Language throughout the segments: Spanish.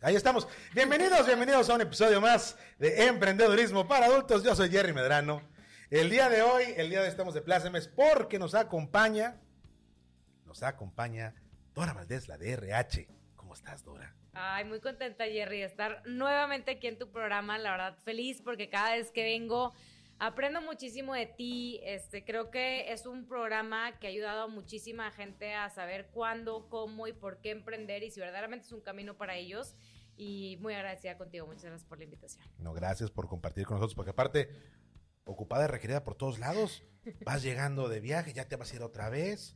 Ahí estamos. Bienvenidos, bienvenidos a un episodio más de Emprendedurismo para Adultos. Yo soy Jerry Medrano. El día de hoy, el día de hoy estamos de plácemes porque nos acompaña, nos acompaña Dora Valdés, la de RH. ¿Cómo estás, Dora? Ay, muy contenta, Jerry, de estar nuevamente aquí en tu programa. La verdad, feliz porque cada vez que vengo aprendo muchísimo de ti. Este, creo que es un programa que ha ayudado a muchísima gente a saber cuándo, cómo y por qué emprender y si verdaderamente es un camino para ellos. Y muy agradecida contigo. Muchas gracias por la invitación. No, gracias por compartir con nosotros, porque aparte, ocupada y requerida por todos lados, vas llegando de viaje, ya te vas a ir otra vez.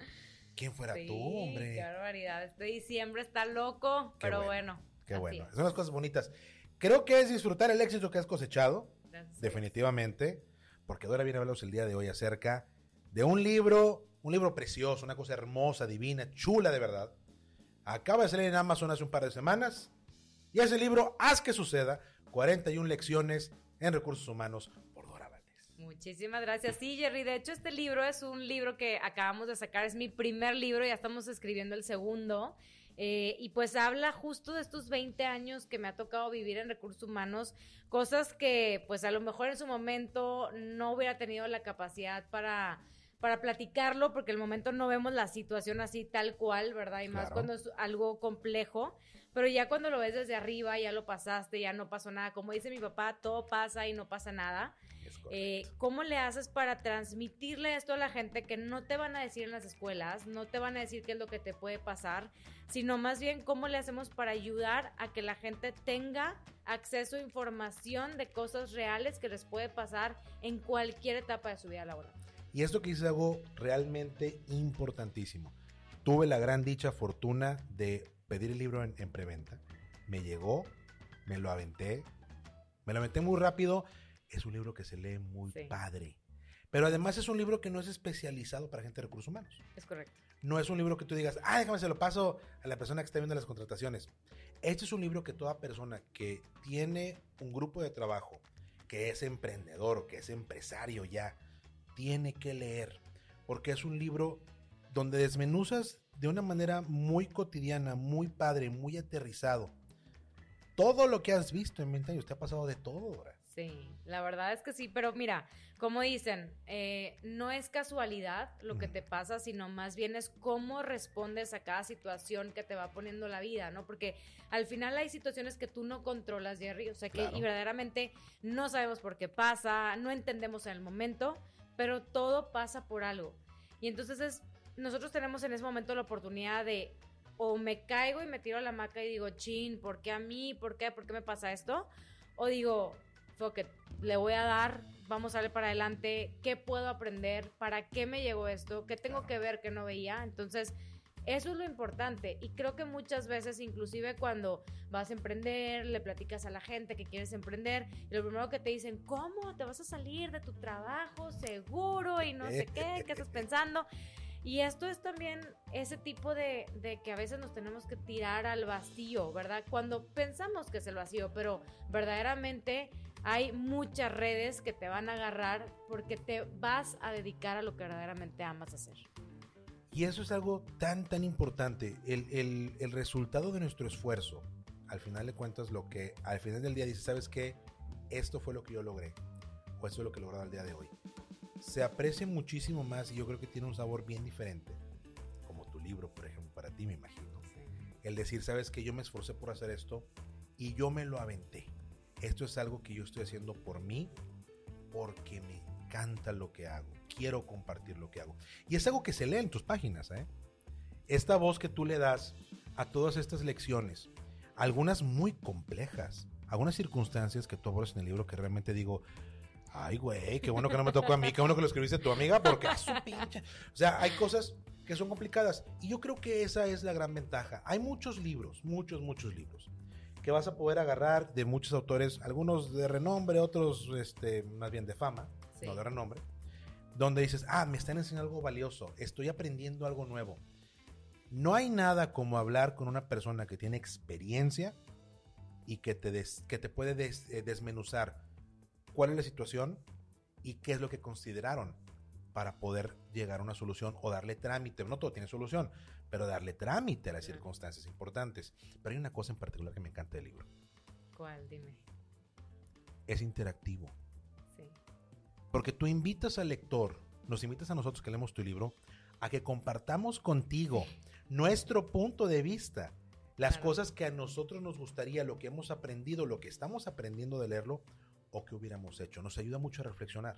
¿Quién fuera Sí, tú, hombre? Qué barbaridad. Este diciembre está loco, Qué pero bueno, bueno. Qué así bueno. Son las cosas bonitas. Creo que es disfrutar el éxito que has cosechado, Gracias. definitivamente, porque Dora viene a hablarnos el día de hoy acerca de un libro, un libro precioso, una cosa hermosa, divina, chula de verdad. Acaba de salir en Amazon hace un par de semanas. Y ese libro, Haz que suceda, 41 lecciones en recursos humanos por Dora Valdés. Muchísimas gracias. Sí, Jerry, de hecho este libro es un libro que acabamos de sacar, es mi primer libro, ya estamos escribiendo el segundo. Eh, y pues habla justo de estos 20 años que me ha tocado vivir en recursos humanos, cosas que pues a lo mejor en su momento no hubiera tenido la capacidad para para platicarlo, porque el momento no vemos la situación así tal cual, ¿verdad? Y más Claro. cuando es algo complejo, pero ya cuando lo ves desde arriba, ya lo pasaste, ya no pasó nada. Como dice mi papá, todo pasa y no pasa nada. Eh, ¿Cómo le haces para transmitirle esto a la gente que no te van a decir en las escuelas, no te van a decir qué es lo que te puede pasar, sino más bien cómo le hacemos para ayudar a que la gente tenga acceso a información de cosas reales que les puede pasar en cualquier etapa de su vida laboral? Y esto que dices es algo realmente importantísimo. Tuve la gran dicha, fortuna de pedir el libro en, en preventa. Me llegó, me lo aventé, me lo aventé muy rápido. Es un libro que se lee muy Sí. padre. Pero además es un libro que no es especializado para gente de recursos humanos. Es correcto. No es un libro que tú digas, ah, déjame se lo paso a la persona que está viendo las contrataciones. Este es un libro que toda persona que tiene un grupo de trabajo, que es emprendedor, que es empresario ya, tiene que leer. Porque es un libro donde desmenuzas de una manera muy cotidiana, muy padre, muy aterrizado. Todo lo que has visto en 20 años te ha pasado de todo, Dora. Sí, la verdad es que sí, pero mira, como dicen, eh, no es casualidad lo que te pasa, sino más bien es cómo respondes a cada situación que te va poniendo la vida, ¿no? Porque al final hay situaciones que tú no controlas, Jerry, o sea que Claro. y verdaderamente no sabemos por qué pasa, no entendemos en el momento, pero todo pasa por algo. Y entonces es, nosotros tenemos en ese momento la oportunidad de o me caigo y me tiro a la hamaca y digo, chin, ¿por qué a mí? ¿Por qué? ¿Por qué me pasa esto? O digo, fuck it, le voy a dar, vamos a ver para adelante, ¿qué puedo aprender? ¿Para qué me llegó esto? ¿Qué tengo que ver que no veía? Entonces, eso es lo importante y creo que muchas veces, inclusive cuando vas a emprender, le platicas a la gente que quieres emprender y lo primero que te dicen, ¿cómo? ¿Te vas a salir de tu trabajo seguro y no sé qué? ¿Qué estás pensando? Y esto es también ese tipo de, de que a veces nos tenemos que tirar al vacío, ¿verdad? Cuando pensamos que es el vacío, pero verdaderamente hay muchas redes que te van a agarrar porque te vas a dedicar a lo que verdaderamente amas hacer. Y eso es algo tan, tan importante. El, el- el resultado de nuestro esfuerzo, al final de cuentas, lo que al final del día dices, ¿sabes qué? Esto fue lo que yo logré. O esto es lo que he logrado al día de hoy. Se aprecia muchísimo más y yo creo que tiene un sabor bien diferente. Como tu libro, por ejemplo, para ti, me imagino. El decir, ¿sabes qué? Yo me esforcé por hacer esto y yo me lo aventé. Esto es algo que yo estoy haciendo por mí, porque me encanta lo que hago. Quiero compartir lo que hago. Y es algo que se lee en tus páginas, ¿eh? Esta voz que tú le das a todas estas lecciones, algunas muy complejas, algunas circunstancias que tú abordas en el libro que realmente digo, ay, güey, qué bueno que no me tocó a mí, qué bueno que lo escribiste tu amiga, porque es su pinche. O sea, hay cosas que son complicadas. Y yo creo que esa es la gran ventaja. Hay muchos libros, muchos, muchos libros, que vas a poder agarrar de muchos autores, algunos de renombre, otros este, más bien de fama, Sí. no de renombre, donde dices, ah, me están enseñando algo valioso, estoy aprendiendo algo nuevo. No hay nada como hablar con una persona que tiene experiencia y que te, des- que te puede des- eh, desmenuzar cuál es la situación y qué es lo que consideraron para poder llegar a una solución o darle trámite. No todo tiene solución, pero darle trámite a las circunstancias importantes. Pero hay una cosa en particular que me encanta del libro. ¿Cuál? Dime. Es interactivo. Porque tú invitas al lector, nos invitas a nosotros que leemos tu libro, a que compartamos contigo nuestro punto de vista, las Claro. cosas que a nosotros nos gustaría, lo que hemos aprendido, lo que estamos aprendiendo de leerlo o que hubiéramos hecho. Nos ayuda mucho a reflexionar.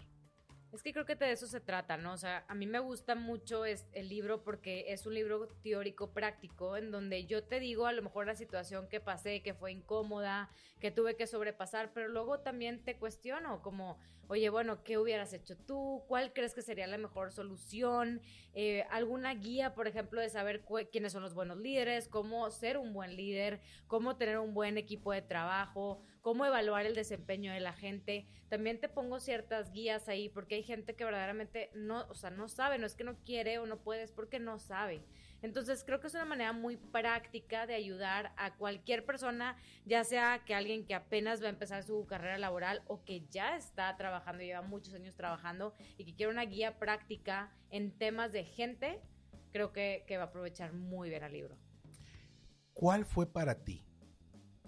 Es que creo que de eso se trata, ¿no? O sea, a mí me gusta mucho es- el libro porque es un libro teórico práctico en donde yo te digo a lo mejor la situación que pasé, que fue incómoda, que tuve que sobrepasar, pero luego también te cuestiono como, oye, bueno, ¿qué hubieras hecho tú? ¿Cuál crees que sería la mejor solución? Eh, ¿Alguna guía, por ejemplo, de saber quiénes son los buenos líderes? ¿Cómo ser un buen líder? ¿Cómo tener un buen equipo de trabajo? ¿Cómo evaluar el desempeño de la gente? También te pongo ciertas guías ahí porque hay gente que verdaderamente no, o sea, no sabe, no es que no quiere o no puede, es porque no sabe. Entonces creo que es una manera muy práctica de ayudar a cualquier persona, ya sea que alguien que apenas va a empezar su carrera laboral o que ya está trabajando, lleva muchos años trabajando y que quiere una guía práctica en temas de gente, creo que, que va a aprovechar muy bien al libro. ¿Cuál fue para ti?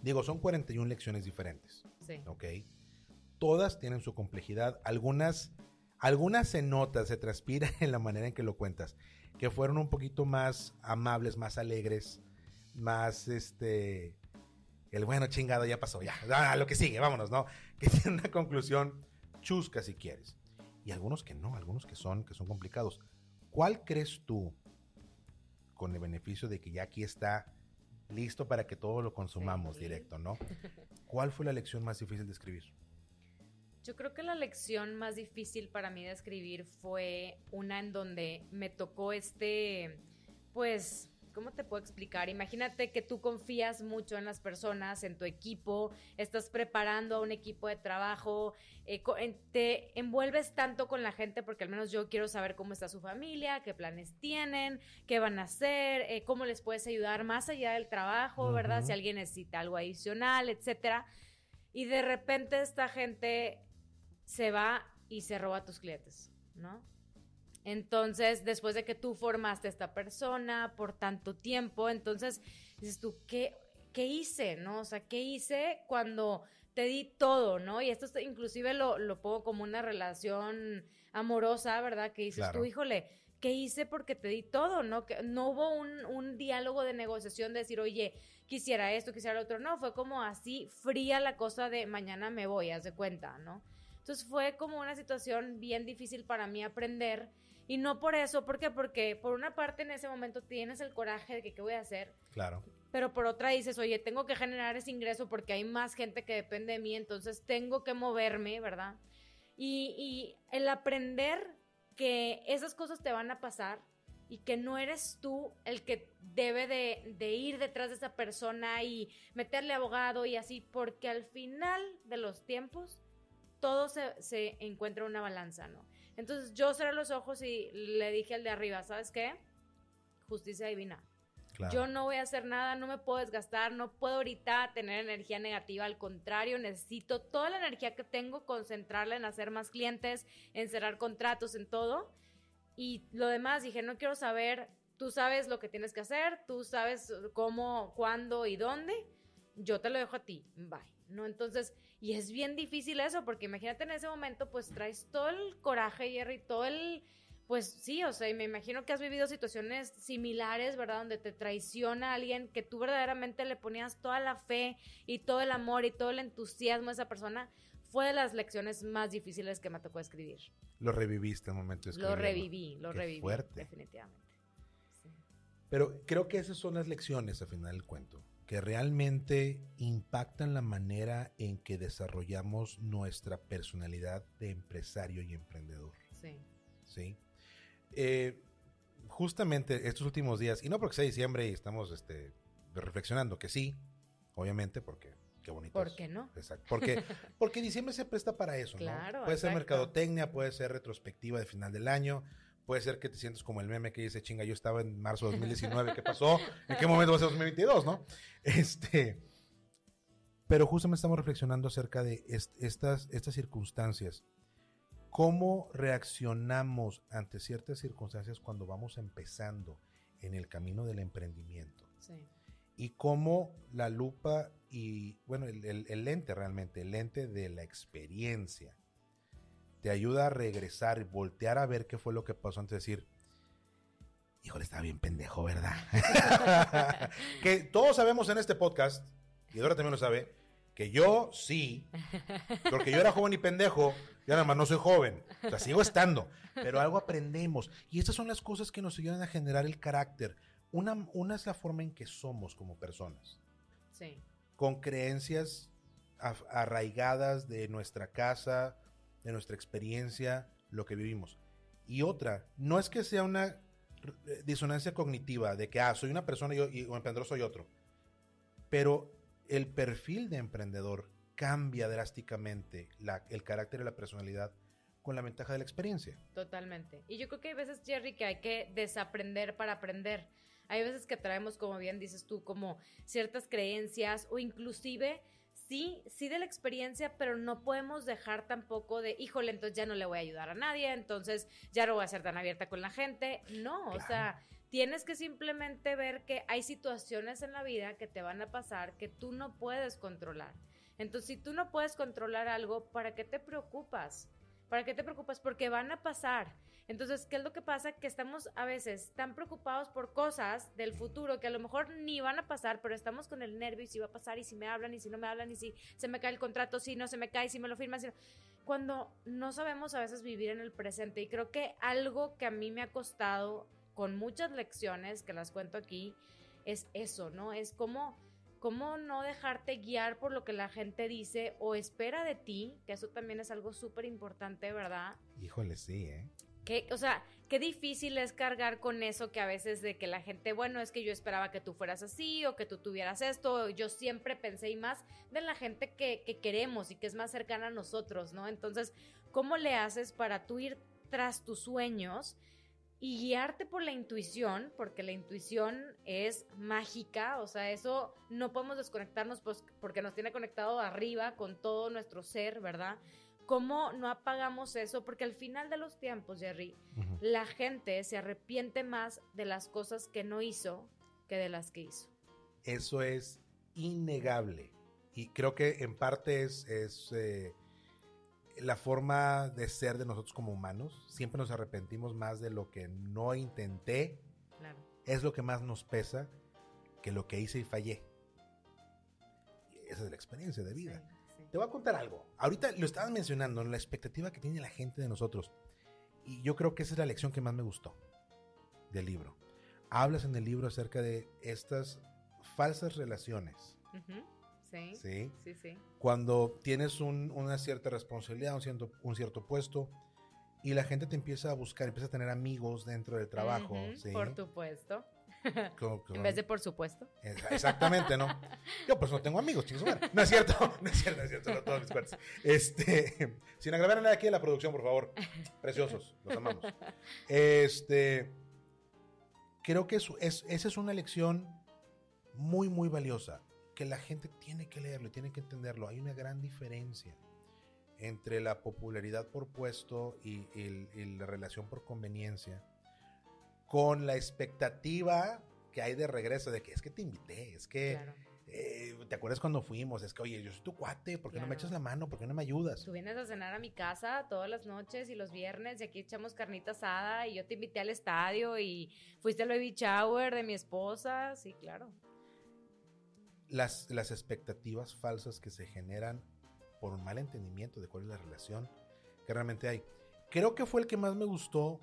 Digo, son 41 lecciones diferentes, Sí. ¿ok? Todas tienen su complejidad, algunas, algunas se nota, se transpira en la manera en que lo cuentas, que fueron un poquito más amables, más alegres, más este, el bueno chingado ya pasó, ya, a lo que sigue, vámonos, ¿no? Que tiene una conclusión chusca si quieres. Y algunos que no, algunos que son, que son complicados. ¿Cuál crees tú, con el beneficio de que ya aquí está listo para que todo lo consumamos Sí. directo, ¿no? ¿Cuál fue la lección más difícil de escribir? Yo creo que la lección más difícil para mí de escribir fue una en donde me tocó este, pues, ¿cómo te puedo explicar? Imagínate que tú confías mucho en las personas, en tu equipo, estás preparando a un equipo de trabajo, eh, te envuelves tanto con la gente porque al menos yo quiero saber cómo está su familia, qué planes tienen, qué van a hacer, eh, cómo les puedes ayudar más allá del trabajo, ¿verdad? Si alguien necesita algo adicional, etcétera. Y de repente esta gente se va y se roba a tus clientes, ¿no? Entonces, después de que tú formaste a esta persona por tanto tiempo, entonces dices tú, ¿qué, qué hice, no? O sea, ¿qué hice cuando te di todo, no? Y esto es- inclusive lo, lo pongo como una relación amorosa, ¿verdad? Que dices Claro. tú, híjole, ¿qué hice porque te di todo, no? Que no hubo un, un diálogo de negociación de decir, oye, quisiera esto, quisiera lo otro. No, fue como así fría la cosa de mañana me voy, haz de cuenta, ¿no? Entonces fue como una situación bien difícil para mí aprender. Y no por eso, ¿por qué? Porque por una parte en ese momento tienes el coraje de que qué voy a hacer, Claro. pero por otra dices, oye, tengo que generar ese ingreso porque hay más gente que depende de mí, entonces tengo que moverme, ¿verdad? Y, y el aprender que esas cosas te van a pasar y que no eres tú el que debe de, de ir detrás de esa persona y meterle abogado y así, porque al final de los tiempos todo se, se encuentra en una balanza, ¿no? Entonces yo cerré los ojos y le dije al de arriba, ¿sabes qué? Justicia divina. Claro. Yo no voy a hacer nada, no me puedo desgastar, no puedo ahorita tener energía negativa, al contrario, necesito toda la energía que tengo, concentrarla en hacer más clientes, en cerrar contratos, en todo. Y lo demás, dije, no quiero saber, tú sabes lo que tienes que hacer, tú sabes cómo, cuándo y dónde, yo te lo dejo a ti, bye. ¿No? Entonces, y es bien difícil eso, porque imagínate en ese momento, pues traes todo el coraje, Jerry, todo el, pues sí, o sea, y me imagino que has vivido situaciones similares, ¿verdad? Donde te traiciona alguien que tú verdaderamente le ponías toda la fe y todo el amor y todo el entusiasmo a esa persona. Fue de las lecciones más difíciles que me tocó escribir. Lo reviviste el momento de Lo reviví, lo Qué reviví. fuerte. Definitivamente. Sí. Pero creo que esas son las lecciones al final del cuento, que realmente impactan la manera en que desarrollamos nuestra personalidad de empresario y emprendedor. Sí. ¿sí? Eh, justamente estos últimos días, y no porque sea diciembre y estamos este, reflexionando, que sí, obviamente, porque qué bonito. ¿Por qué no? Exacto. Porque, porque diciembre se presta para eso, Claro, ¿no? Puede ser mercadotecnia, puede ser retrospectiva de final del año, puede ser que te sientes como el meme que dice, chinga, yo estaba en marzo de 2019, ¿qué pasó? ¿En qué momento va a ser 2022, no? Este, pero justamente estamos reflexionando acerca de est- estas, estas circunstancias. ¿Cómo reaccionamos ante ciertas circunstancias cuando vamos empezando en el camino del emprendimiento? Sí. y cómo la lupa y, bueno, el, el- el lente realmente, el lente de la experiencia, te ayuda a regresar y voltear a ver qué fue lo que pasó antes de decir, híjole, estaba bien pendejo, ¿verdad? que todos sabemos en este podcast, y Dora también lo sabe, que yo sí, porque yo era joven y pendejo, ya nada más no soy joven, o sea, sigo estando, pero algo aprendemos. Y estas son las cosas que nos ayudan a generar el carácter. Una, una es la forma en que somos como personas, Sí. con creencias arraigadas de nuestra casa, de nuestra experiencia, lo que vivimos. Y otra, no es que sea una eh, disonancia cognitiva de que, ah, soy una persona y, y emprendedor soy otro, pero el perfil de emprendedor cambia drásticamente la- el carácter y la personalidad con la ventaja de la experiencia. Totalmente. Y yo creo que hay veces, Jerry, que hay que desaprender para aprender. Hay veces que traemos, como bien dices tú, como ciertas creencias o inclusive, sí, sí de la experiencia, pero no podemos dejar tampoco de, híjole, entonces ya no le voy a ayudar a nadie, entonces ya no voy a ser tan abierta con la gente. No, o Claro. sea, tienes que simplemente ver que hay situaciones en la vida que te van a pasar que tú no puedes controlar. Entonces, si tú no puedes controlar algo, ¿para qué te preocupas? ¿Para qué te preocupas? Porque van a pasar. Entonces, ¿qué es lo que pasa? Que estamos a veces tan preocupados por cosas del futuro que a lo mejor ni van a pasar, pero estamos con el nervio y si va a pasar y si me hablan y si no me hablan y si se me cae el contrato, si no se me cae, si me lo firman, si no. Cuando no sabemos a veces vivir en el presente. Y creo que algo que a mí me ha costado con muchas lecciones que las cuento aquí es eso, ¿no? Es como cómo no dejarte guiar por lo que la gente dice o espera de ti, que eso también es algo súper importante, ¿verdad? Híjole, sí, ¿eh? Que, o sea, qué difícil es cargar con eso que a veces de que la gente, bueno, es que yo esperaba que tú fueras así o que tú tuvieras esto, yo siempre pensé y más de la gente que, que queremos y que es más cercana a nosotros, ¿no? Entonces, ¿cómo le haces para tú ir tras tus sueños y guiarte por la intuición? Porque la intuición es mágica, o sea, eso no podemos desconectarnos pues, porque nos tiene conectado arriba con todo nuestro ser, ¿verdad? ¿Cómo no apagamos eso? Porque al final de los tiempos, Jerry, la gente se arrepiente más de las cosas que no hizo que de las que hizo. Eso es innegable. Y creo que en parte es, es, eh, la forma de ser de nosotros como humanos. Siempre nos arrepentimos más de lo que no intenté. Claro. Es lo que más nos pesa que lo que hice y fallé. Esa es la experiencia de vida. Te voy a contar algo. Ahorita lo estabas mencionando, la expectativa que tiene la gente de nosotros. Y yo creo que esa es la lección que más me gustó del libro. Hablas en el libro acerca de estas falsas relaciones. Sí. ¿sí? Sí, sí. Cuando tienes un- una cierta responsabilidad, un cierto, un cierto puesto, y la gente te empieza a buscar, empieza a tener amigos dentro del trabajo. Ujú, ¿sí? Por supuesto. Como- como- En vez de por supuesto. Ex- Exactamente, ¿no? Yo pues no tengo amigos, chicos. No es cierto, no es cierto, no es cierto, no todos mis cuates. Este, sin agravar nada aquí en la producción, por favor. Preciosos, los amamos. Este, creo que eso es, esa es una lección muy, muy valiosa, que la gente tiene que leerlo, y tiene que entenderlo. Hay una gran diferencia entre la popularidad por puesto y, y- y la relación por conveniencia, con la expectativa que hay de regreso, de que es que te invité, es que Claro. eh, te acuerdas cuando fuimos, es que oye, yo soy tu cuate, ¿por qué no me echas la mano? ¿Por qué no me ayudas? Tú vienes a cenar a mi casa todas las noches y los viernes y aquí echamos carnita asada y yo te invité al estadio y fuiste al baby shower de mi esposa. Sí, claro. Las, las expectativas falsas que se generan por un mal entendimiento de cuál es la relación que realmente hay. Creo que fue el que más me gustó,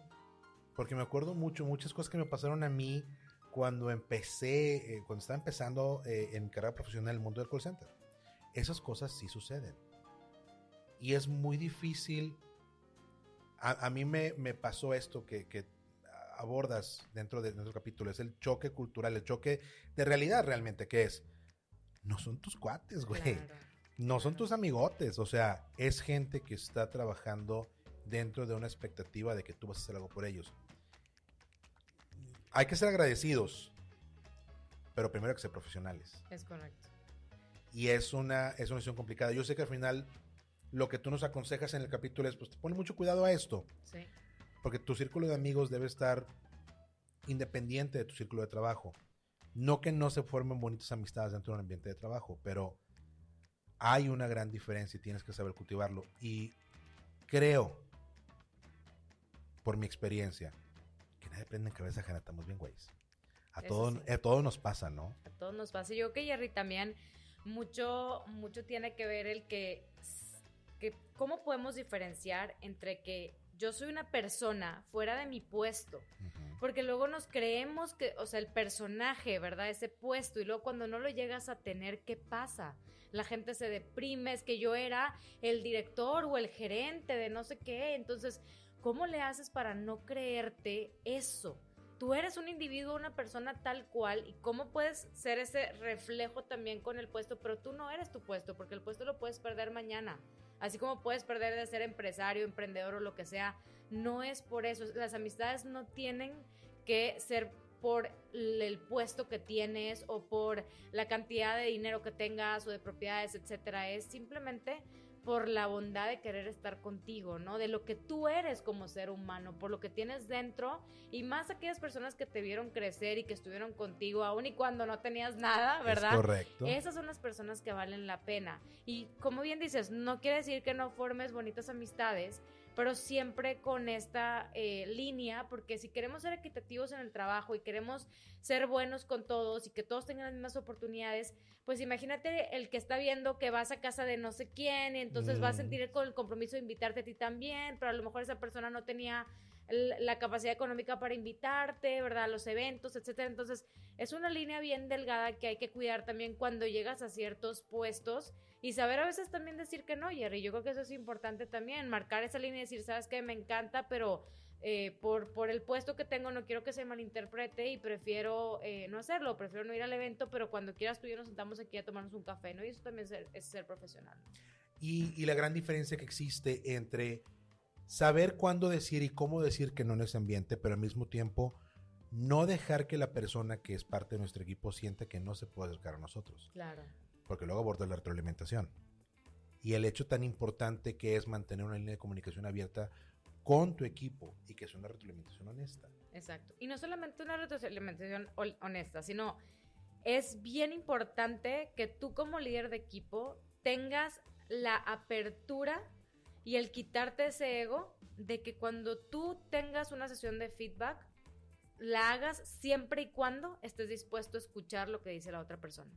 porque me acuerdo mucho, muchas cosas que me pasaron a mí cuando empecé, eh, cuando estaba empezando eh, en mi carrera profesional en el mundo del call center. Esas cosas sí suceden. Y es muy difícil. A, a mí me, me pasó esto que, que abordas dentro de nuestro capítulo, es el choque cultural, el choque de realidad realmente, que es, no son tus cuates, güey. No son tus amigotes. O sea, es gente que está trabajando dentro de una expectativa de que tú vas a hacer algo por ellos. Hay que ser agradecidos, pero primero hay que ser profesionales. Es correcto. Y es una, es una decisión complicada. Yo sé que al final lo que tú nos aconsejas en el capítulo es, pues, pone mucho cuidado a esto. Sí. Porque tu círculo de amigos debe estar independiente de tu círculo de trabajo. No que no se formen bonitas amistades dentro de un ambiente de trabajo, pero hay una gran diferencia y tienes que saber cultivarlo. Y creo, por mi experiencia, nadie prende en cabeza ajena, estamos bien güeyes. A todos, a todos nos pasa, ¿no? A todos nos pasa. Yo creo que Jerry también mucho, mucho tiene que ver el que, que cómo podemos diferenciar entre que yo soy una persona fuera de mi puesto. Porque luego nos creemos que, o sea, el personaje, ¿verdad? Ese puesto. Y luego cuando no lo llegas a tener, ¿qué pasa? La gente se deprime, es que yo era el director o el gerente de no sé qué. Entonces, ¿cómo le haces para no creerte eso? Tú eres un individuo, una persona tal cual, y cómo puedes ser ese reflejo también con el puesto, pero tú no eres tu puesto, porque el puesto lo puedes perder mañana. Así como puedes perder de ser empresario, emprendedor o lo que sea, no es por eso. Las amistades no tienen que ser por el puesto que tienes o por la cantidad de dinero que tengas o de propiedades, etcétera. Es simplemente por la bondad de querer estar contigo, ¿no? De lo que tú eres como ser humano, por lo que tienes dentro y más aquellas personas que te vieron crecer y que estuvieron contigo aún y cuando no tenías nada, ¿verdad? correcto. Esas son las personas que valen la pena. Y como bien dices, no quiere decir que no formes bonitas amistades, pero siempre con esta eh, línea, porque si queremos ser equitativos en el trabajo y queremos ser buenos con todos y que todos tengan las mismas oportunidades, pues imagínate el que está viendo que vas a casa de no sé quién y entonces va a mm. sentir con el compromiso de invitarte a ti también, pero a lo mejor esa persona no tenía la capacidad económica para invitarte, ¿verdad? A los eventos, etcétera. Entonces, es una línea bien delgada que hay que cuidar también cuando llegas a ciertos puestos y saber a veces también decir que no, Jerry. Yo creo que eso es importante también, marcar esa línea y decir, sabes que me encanta, pero eh, por, por el puesto que tengo no quiero que se malinterprete y prefiero eh, no hacerlo, prefiero no ir al evento, pero cuando quieras tú y yo nos sentamos aquí a tomarnos un café, ¿no? Y eso también es ser, profesional. Y, y la gran diferencia que existe entre saber cuándo decir y cómo decir que no en ese ambiente, pero al mismo tiempo no dejar que la persona que es parte de nuestro equipo sienta que no se puede acercar a nosotros. Claro porque luego aborda la retroalimentación. Y el hecho tan importante que es mantener una línea de comunicación abierta con tu equipo y que sea una retroalimentación honesta. Exacto. Y no solamente una retroalimentación honesta, sino es bien importante que tú como líder de equipo tengas la apertura y el quitarte ese ego de que cuando tú tengas una sesión de feedback, la hagas siempre y cuando estés dispuesto a escuchar lo que dice la otra persona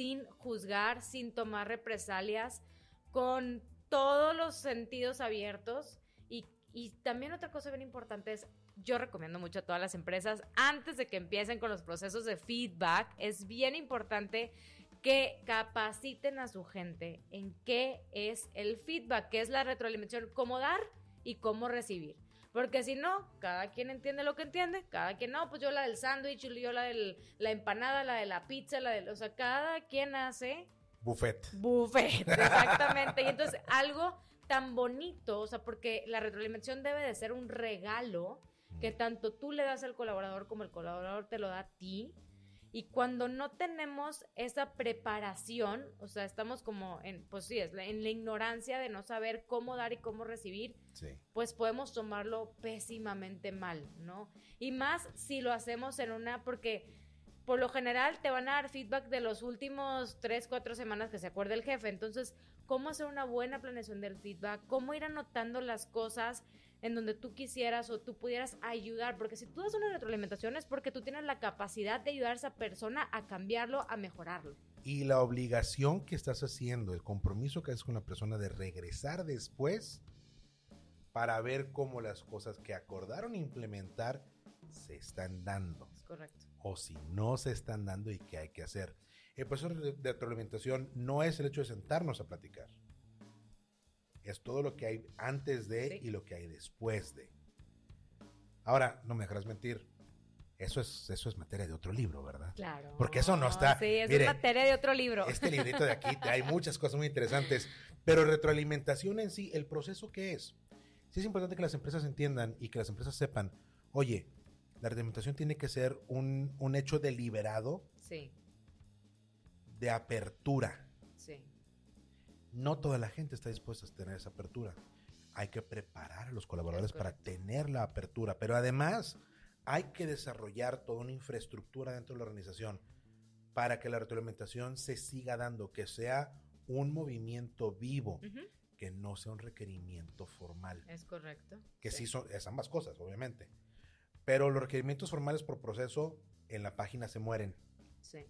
sin juzgar, sin tomar represalias, con todos los sentidos abiertos. Y, y también otra cosa bien importante es, yo recomiendo mucho a todas las empresas, antes de que empiecen con los procesos de feedback, es bien importante que capaciten a su gente en qué es el feedback, qué es la retroalimentación, cómo dar y cómo recibir. Porque si no, cada quien entiende lo que entiende, cada quien no, pues yo la del sándwich, yo la de la empanada, la de la pizza, la de, o sea, cada quien hace... Buffet. Buffet, exactamente. y entonces algo tan bonito, o sea, porque la retroalimentación debe de ser un regalo que tanto tú le das al colaborador como el colaborador te lo da a ti. Y cuando no tenemos esa preparación, o sea, estamos como en, pues sí, es en la ignorancia de no saber cómo dar y cómo recibir, pues podemos tomarlo pésimamente mal, ¿no? Y más si lo hacemos en una, porque por lo general te van a dar feedback de los últimos tres, cuatro semanas que se acuerde el jefe. Entonces, ¿cómo hacer una buena planeación del feedback? ¿Cómo ir anotando las cosas? En donde tú quisieras o tú pudieras ayudar, porque si tú das una retroalimentación es porque tú tienes la capacidad de ayudar a esa persona a cambiarlo, a mejorarlo. Y la obligación que estás haciendo, el compromiso que haces con la persona de regresar después para ver cómo las cosas que acordaron implementar se están dando. Es correcto. O si no se están dando y qué hay que hacer. El proceso de retroalimentación no es el hecho de sentarnos a platicar es todo lo que hay antes de y lo que hay después de. Ahora, no me dejarás mentir. Eso es, eso es materia de otro libro, ¿verdad? Claro. Porque eso no está- Sí, eso es materia de otro libro. Este librito de aquí, hay muchas cosas muy interesantes, pero retroalimentación en sí, el proceso que es. Sí es importante que las empresas entiendan y que las empresas sepan, oye, la retroalimentación tiene que ser un, un hecho deliberado Sí, de apertura. No toda la gente está dispuesta a tener esa apertura. Hay que preparar a los colaboradores Es para tener la apertura, pero además hay que desarrollar toda una infraestructura dentro de la organización para que la retroalimentación se siga dando, que sea un movimiento vivo, que no sea un requerimiento formal, Es correcto. que sí, son es ambas cosas, obviamente. Pero los requerimientos formales por proceso en la página se mueren Sí.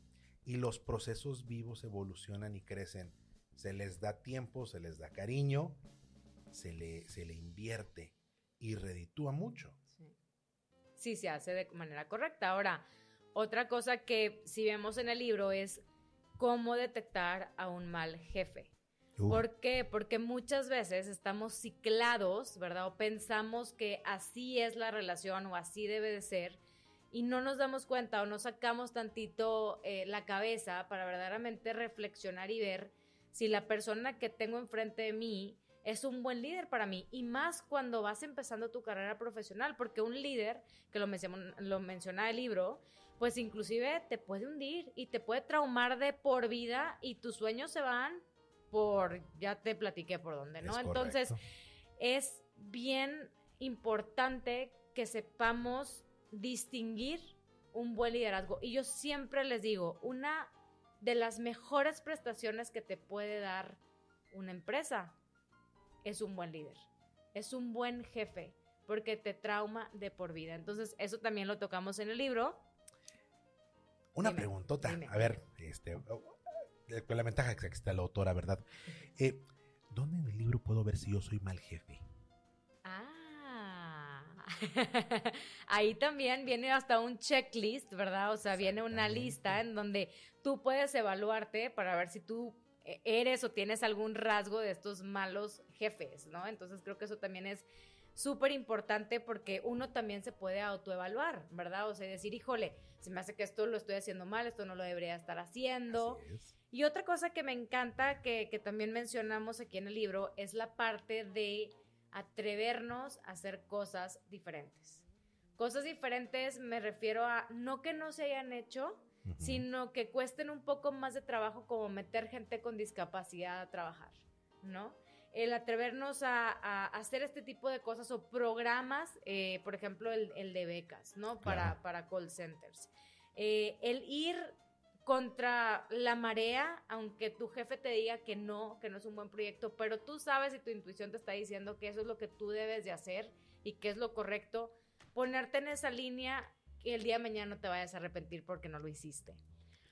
y los procesos vivos evolucionan y crecen. Se les da tiempo, se les da cariño, se le, se le invierte y reditúa mucho. Sí. Sí, se hace de manera correcta. Ahora, otra cosa que si vemos en el libro es cómo detectar a un mal jefe. ¿Por qué? Porque muchas veces estamos ciclados, ¿verdad? O pensamos que así es la relación o así debe de ser y no nos damos cuenta o no sacamos tantito eh, la cabeza para verdaderamente reflexionar y ver si la persona que tengo enfrente de mí es un buen líder para mí y más cuando vas empezando tu carrera profesional, porque un líder, que lo, menciona, lo menciona el libro, pues inclusive te puede hundir y te puede traumar de por vida y tus sueños se van por, ya te platiqué por dónde, ¿no? Es Entonces, es bien importante que sepamos distinguir un buen liderazgo. Y yo siempre les digo, una de las mejores prestaciones que te puede dar una empresa es un buen líder, es un buen jefe, porque te trauma de por vida. Entonces, eso también lo tocamos en el libro. Una Dime, preguntota. dime. A ver, este, eh, con la ventaja que está la autora, ¿verdad? Eh, ¿Dónde en el libro puedo ver si yo soy mal jefe? Ah, ahí también viene hasta un checklist, ¿verdad? O sea, viene una lista en donde tú puedes evaluarte para ver si tú eh, eres o tienes algún rasgo de estos malos jefes, ¿no? Entonces creo que eso también es súper importante porque uno también se puede autoevaluar, ¿verdad? O sea, decir, híjole, se me hace que esto lo estoy haciendo mal, esto no lo debería estar haciendo. Es. Y otra cosa que me encanta, que, que también mencionamos aquí en el libro, es la parte de atrevernos a hacer cosas diferentes. Cosas diferentes me refiero a no que no se hayan hecho, sino que cuesten un poco más de trabajo como meter gente con discapacidad a trabajar, ¿no? El atrevernos a, a hacer este tipo de cosas o programas, eh, por ejemplo, el, el de becas, ¿no? Para, Claro. para call centers. Eh, el ir contra la marea, aunque tu jefe te diga que no, que no es un buen proyecto, pero tú sabes y tu intuición te está diciendo que eso es lo que tú debes de hacer y que es lo correcto, ponerte en esa línea que el día de mañana no te vayas a arrepentir porque no lo hiciste.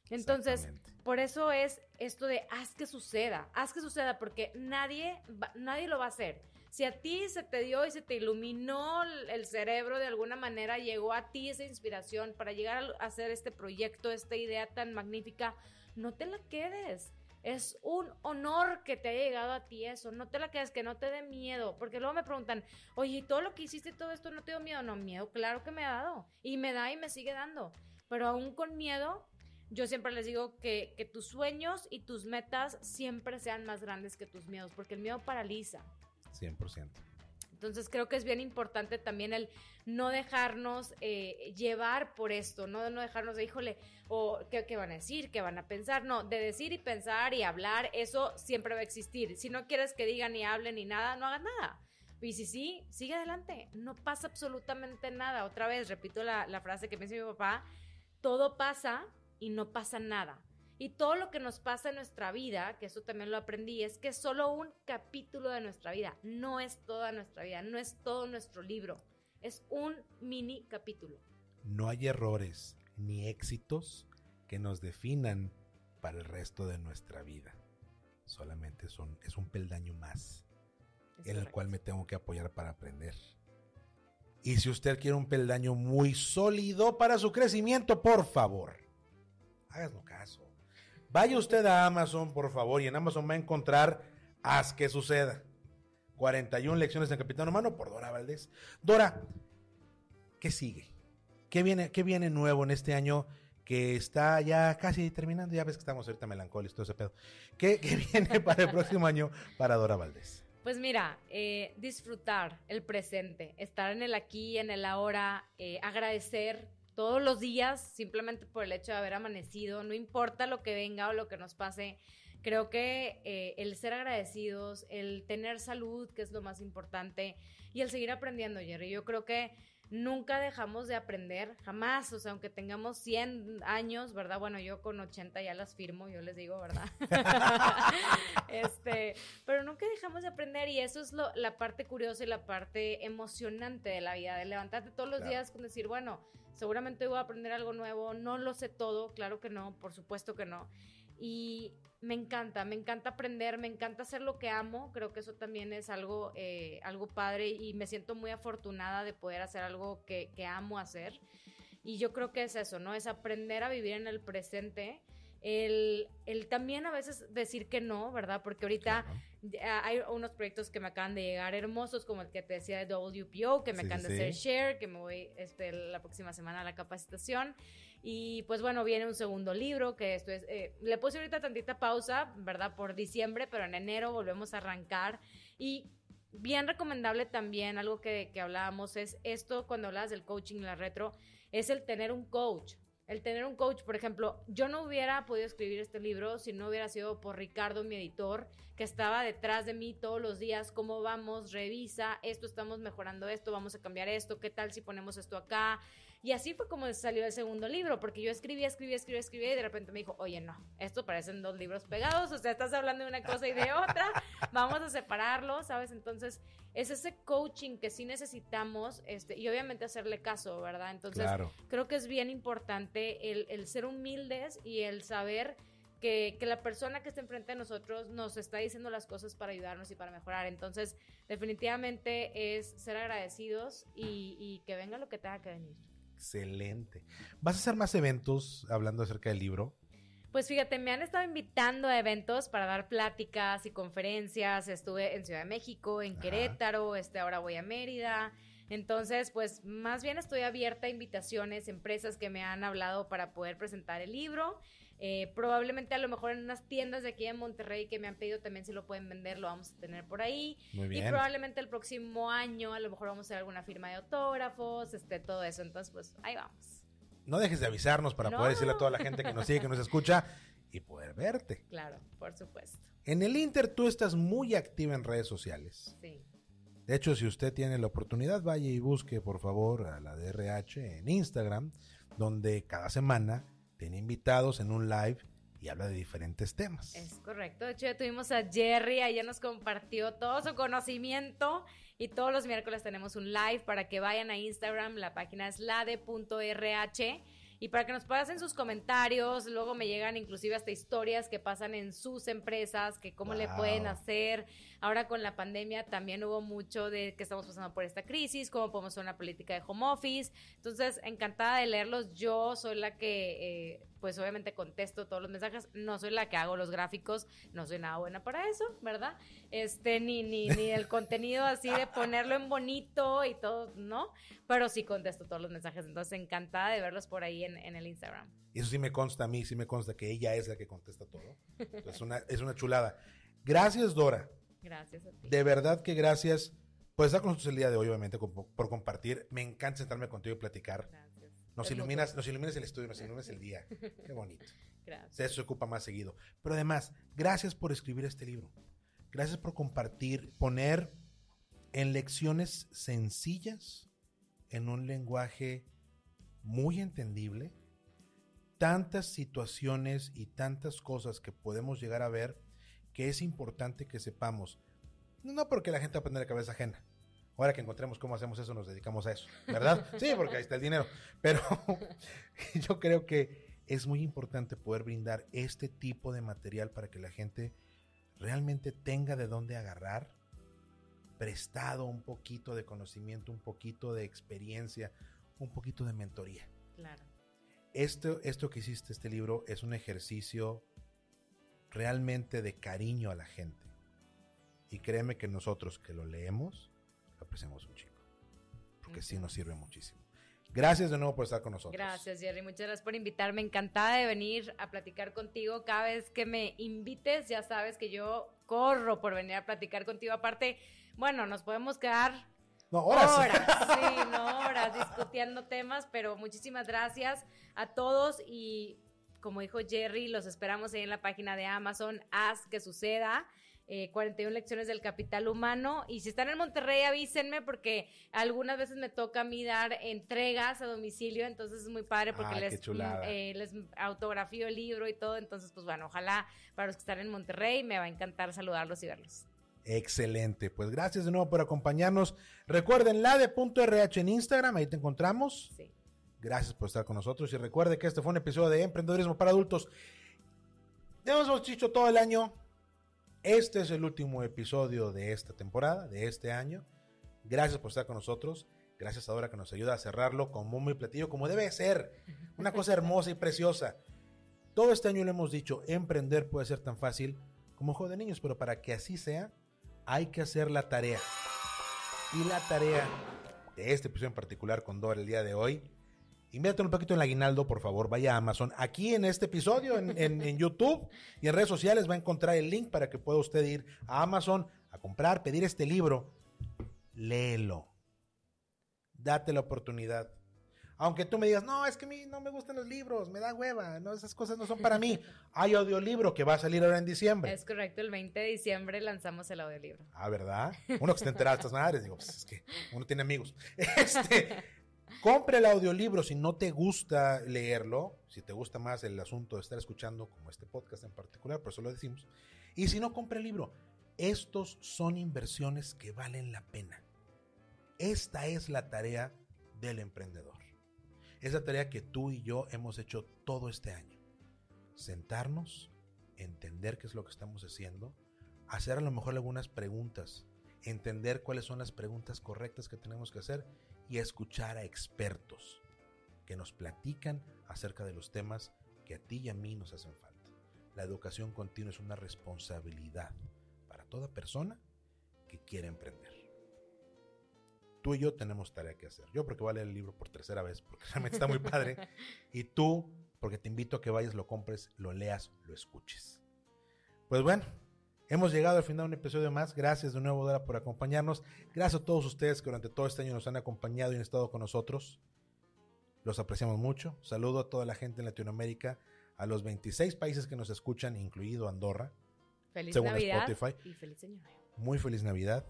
Entonces, por eso es esto de haz que suceda, haz que suceda, porque nadie, nadie lo va a hacer. Si a ti se te dio y se te iluminó el- cerebro de alguna manera, llegó a ti esa inspiración para llegar a hacer este proyecto, esta idea tan magnífica, no te la quedes. Es un honor que te haya llegado a ti eso. No te la quedes, que no te dé miedo. Porque luego me preguntan, oye, ¿y todo lo que hiciste, todo esto no te dio miedo? No, miedo, claro que me ha dado. Y me da y me sigue dando. Pero aún con miedo, yo siempre les digo que, que tus sueños y tus metas siempre sean más grandes que tus miedos, porque el miedo paraliza. 100%. Entonces creo que es bien importante también el no dejarnos eh, llevar por esto, no, no dejarnos de, híjole, o ¿qué, qué van a decir, qué van a pensar, no, de decir y pensar y hablar, eso siempre va a existir. Si no quieres que digan ni hablen ni nada, no hagas nada. Y si sí, sigue adelante, no pasa absolutamente nada. Otra vez, repito la, la frase que me dice mi papá, todo pasa y no pasa nada. Y todo lo que nos pasa en nuestra vida, que eso también lo aprendí, es que es solo un capítulo de nuestra vida, no es toda nuestra vida, no es todo nuestro libro, es un mini capítulo. No hay errores ni éxitos que nos definan para el resto de nuestra vida. Solamente son, es un peldaño más Es en el cual me tengo que apoyar para aprender. Y si usted quiere un peldaño muy sólido para su crecimiento, por favor, háganos caso. Vaya usted a Amazon, por favor, y en Amazon va a encontrar Haz que suceda. 41 lecciones de Capitán Humano por Dora Valdés. Dora, ¿qué sigue? ¿Qué viene, ¿Qué viene nuevo en este año que está ya casi terminando? Ya ves que estamos ahorita melancólicos, todo ese pedo. ¿Qué, qué viene para el próximo año para Dora Valdés? Pues mira, eh, disfrutar el presente, estar en el aquí, en el ahora, eh, agradecer todos los días simplemente por el hecho de haber amanecido, no importa lo que venga o lo que nos pase. Creo que eh, el ser agradecidos, el tener salud, que es lo más importante, y el seguir aprendiendo, Jerry. Yo creo que nunca dejamos de aprender, jamás, o sea, aunque tengamos 100 años, ¿verdad? Bueno, yo con 80 ya las firmo, yo les digo, ¿verdad? este, pero nunca dejamos de aprender y eso es lo, la parte curiosa y la parte emocionante de la vida, de levantarte todos los días con decir, bueno, seguramente voy a aprender algo nuevo, no lo sé todo, claro que no, por supuesto que no. Y me encanta, me encanta aprender, me encanta hacer lo que amo, creo que eso también es algo, eh, algo padre y me siento muy afortunada de poder hacer algo que, que, amo hacer. Y yo creo que es eso, ¿no? Es aprender a vivir en el presente, el, el también a veces decir que no, ¿verdad? Porque ahorita hay unos proyectos que me acaban de llegar hermosos, como el que te decía de WPO, que me acaban de hacer share, que me voy este, la próxima semana a la capacitación. Y pues bueno, viene un segundo libro, que esto es, eh, le puse ahorita tantita pausa, ¿verdad? Por diciembre, pero en enero volvemos a arrancar. Y bien recomendable también, algo que, que hablábamos, es esto cuando hablabas del coaching la retro, es el tener un coach. El tener un coach, por ejemplo, yo no hubiera podido escribir este libro si no hubiera sido por Ricardo, mi editor, que estaba detrás de mí todos los días, cómo vamos, revisa, esto estamos mejorando esto, vamos a cambiar esto, qué tal si ponemos esto acá, y así fue como salió el segundo libro, porque yo escribía, escribía, escribía, escribía y de repente me dijo, oye, no, esto parecen dos libros pegados, o sea, estás hablando de una cosa y de otra, vamos a separarlo, ¿sabes? Entonces, es ese coaching que sí necesitamos este, y obviamente hacerle caso, ¿verdad? Entonces, creo que es bien importante el, el ser humildes y el saber... Que, que, la persona que está enfrente de nosotros nos está diciendo las cosas para ayudarnos y para mejorar. Entonces, definitivamente es ser agradecidos y, y que venga lo que tenga que venir. Excelente. ¿Vas a hacer más eventos hablando acerca del libro? Pues fíjate, me han estado invitando a eventos para dar pláticas y conferencias. Estuve en Ciudad de México, en Querétaro, este, ahora voy a Mérida. Entonces, pues más bien estoy abierta a invitaciones, empresas que me han hablado para poder presentar el libro. Eh, probablemente a lo mejor en unas tiendas de aquí en Monterrey que me han pedido también si lo pueden vender, lo vamos a tener por ahí. Muy bien. Y probablemente el próximo año a lo mejor vamos a hacer alguna firma de autógrafos, este, todo eso. Entonces, pues ahí vamos. No dejes de avisarnos para poder decirle a toda la gente que nos sigue, que nos escucha y poder verte. Claro, por supuesto. En el Inter tú estás muy activa en redes sociales. Sí. De hecho, si usted tiene la oportunidad, vaya y busque por favor a la DRH en Instagram, donde cada semana tiene invitados en un live y habla de diferentes temas. Es correcto. De hecho, ya tuvimos a Jerry, ella nos compartió todo su conocimiento y todos los miércoles tenemos un live para que vayan a Instagram. La página es lade.rh y para que nos pasen sus comentarios, luego me llegan inclusive hasta historias que pasan en sus empresas, que cómo le pueden hacer. Ahora con la pandemia también hubo mucho de que estamos pasando por esta crisis, cómo podemos hacer una política de home office. Entonces, encantada de leerlos. Yo soy la que, eh, pues obviamente contesto todos los mensajes. No soy la que hago los gráficos, no soy nada buena para eso, ¿verdad? Este, ni, ni, ni el contenido así de ponerlo en bonito y todo, ¿no? Pero sí contesto todos los mensajes. Entonces, encantada de verlos por ahí en, en el Instagram. Eso sí me consta a mí, sí me consta que ella es la que contesta todo. Es una, es una chulada. Gracias, Dora. Gracias a ti. De verdad que gracias por estar con nosotros el día de hoy, obviamente, por, compartir. Me encanta sentarme contigo y platicar. Gracias. Nos iluminas, nos iluminas el estudio, nos iluminas el día. Qué bonito. Gracias. Eso se ocupa más seguido. Pero además, gracias por escribir este libro. Gracias por compartir, poner en lecciones sencillas, en un lenguaje muy entendible, tantas situaciones y tantas cosas que podemos llegar a ver que es importante que sepamos. No porque la gente aprenda de cabeza ajena. Ahora que encontremos cómo hacemos eso, nos dedicamos a eso, ¿verdad? Sí, porque ahí está el dinero. Pero yo creo que es muy importante poder brindar este tipo de material para que la gente realmente tenga de dónde agarrar, prestado un poquito de conocimiento, un poquito de experiencia, un poquito de mentoría. Claro. Esto, esto que hiciste, este libro, es un ejercicio realmente de cariño a la gente. Y créeme que nosotros que lo leemos, lo apreciamos un chico. Porque sí nos sirve muchísimo. Gracias de nuevo por estar con nosotros. Gracias, Jerry. Muchas gracias por invitarme. Encantada de venir a platicar contigo. Cada vez que me invites, ya sabes que yo corro por venir a platicar contigo. Aparte, bueno, nos podemos quedar no, horas. Horas, sí, no horas discutiendo temas, pero muchísimas gracias a todos y como dijo Jerry, los esperamos ahí en la página de Amazon, haz que suceda. 41 eh, lecciones del capital humano. Y si están en Monterrey, avísenme porque algunas veces me toca a mí dar entregas a domicilio, entonces es muy padre porque ah, les, eh, les autografío el libro y todo. Entonces, pues bueno, ojalá para los que están en Monterrey me va a encantar saludarlos y verlos. Excelente, pues gracias de nuevo por acompañarnos. Recuerden la de punto RH en Instagram, ahí te encontramos. Sí. Gracias por estar con nosotros y recuerde que este fue un episodio de Emprendedorismo para Adultos. Ya nos hemos dicho todo el año, este es el último episodio de esta temporada, de este año. Gracias por estar con nosotros. Gracias ahora que nos ayuda a cerrarlo como muy platillo, como debe ser. Una cosa hermosa y preciosa. Todo este año le hemos dicho, emprender puede ser tan fácil como juego de niños, pero para que así sea, hay que hacer la tarea. Y la tarea de este episodio en particular con Dora el día de hoy Invierte un poquito en el aguinaldo, por favor, vaya a Amazon. Aquí en este episodio, en, YouTube y en redes sociales va a encontrar el link para que pueda usted ir a Amazon a comprar, pedir este libro. Léelo. Date la oportunidad. Aunque tú me digas, no, es que a mí no me gustan los libros, me da hueva, no, esas cosas no son para mí. Hay audiolibro que va a salir ahora en diciembre. Es correcto, el 20 de diciembre lanzamos el audiolibro. Ah, ¿verdad? Uno que está enterado de estas madres, digo, pues es que uno tiene amigos. Este, Compre el audiolibro si no te gusta leerlo, si te gusta más el asunto de estar escuchando, como este podcast en particular, por eso lo decimos. Y si no, compre el libro. Estos son inversiones que valen la pena. Esta es la tarea del emprendedor. Es la tarea que tú y yo hemos hecho todo este año. Sentarnos, entender qué es lo que estamos haciendo, hacer a lo mejor algunas preguntas, entender cuáles son las preguntas correctas que tenemos que hacer y escuchar a expertos que nos platican acerca de los temas que a ti y a mí nos hacen falta. La educación continua es una responsabilidad para toda persona que quiere emprender. Tú y yo tenemos tarea que hacer. Yo porque voy a leer el libro por tercera vez, porque realmente está muy padre. Y tú, porque te invito a que vayas, lo compres, lo leas, lo escuches. Pues bueno, Hemos llegado al final de un episodio más. Gracias de nuevo, Dora, por acompañarnos. Gracias a todos ustedes que durante todo este año nos han acompañado y han estado con nosotros. Los apreciamos mucho. Saludo a toda la gente en Latinoamérica, a los 26 países que nos escuchan, incluido Andorra. Feliz Navidad y feliz año nuevo. Muy feliz Navidad.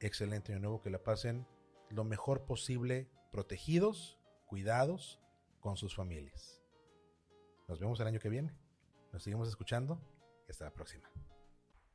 Excelente año nuevo. Que la pasen lo mejor posible, protegidos, cuidados, con sus familias. Nos vemos el año que viene. Nos seguimos escuchando hasta la próxima.